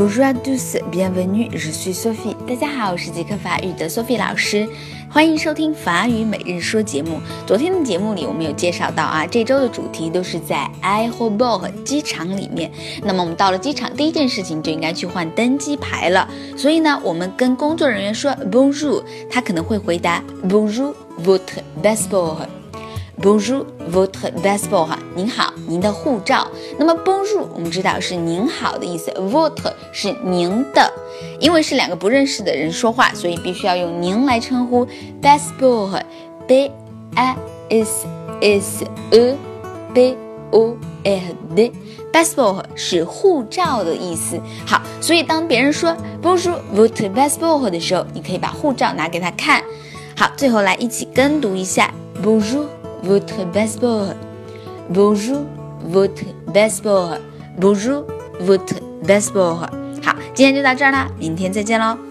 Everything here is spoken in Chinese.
Bonjour à tous, bienvenue, je suis Sophie。大家好，我是极客法语的 Sophie 老师，欢迎收听法语每日说节目。昨天的节目里，我们有介绍到啊，这周的主题都是在 aéroport 机场里面。那么我们到了机场，第一件事情就应该去换登机牌了。所以呢，我们跟工作人员说 Bonjour，他可能会回答 Bonjour votre passeport。Bonjour votre passeport，您好，您的护照。那么 Bonjour 我们知道是您好的意思，votre 是您的，因为是两个不认识的人说话，所以必须要用您来称呼。Passeport，b a s s e b o r d，Passport 是护照的意思。好，所以当别人说 Bonjour votre passeport 的时候，你可以把护照拿给他看。好，最后来一起跟读一下 Bonjour。Votre passeport. Bonjour, votre passeport. Bonjour, votre passeport. 好，今天就到这儿啦，明天再见喽。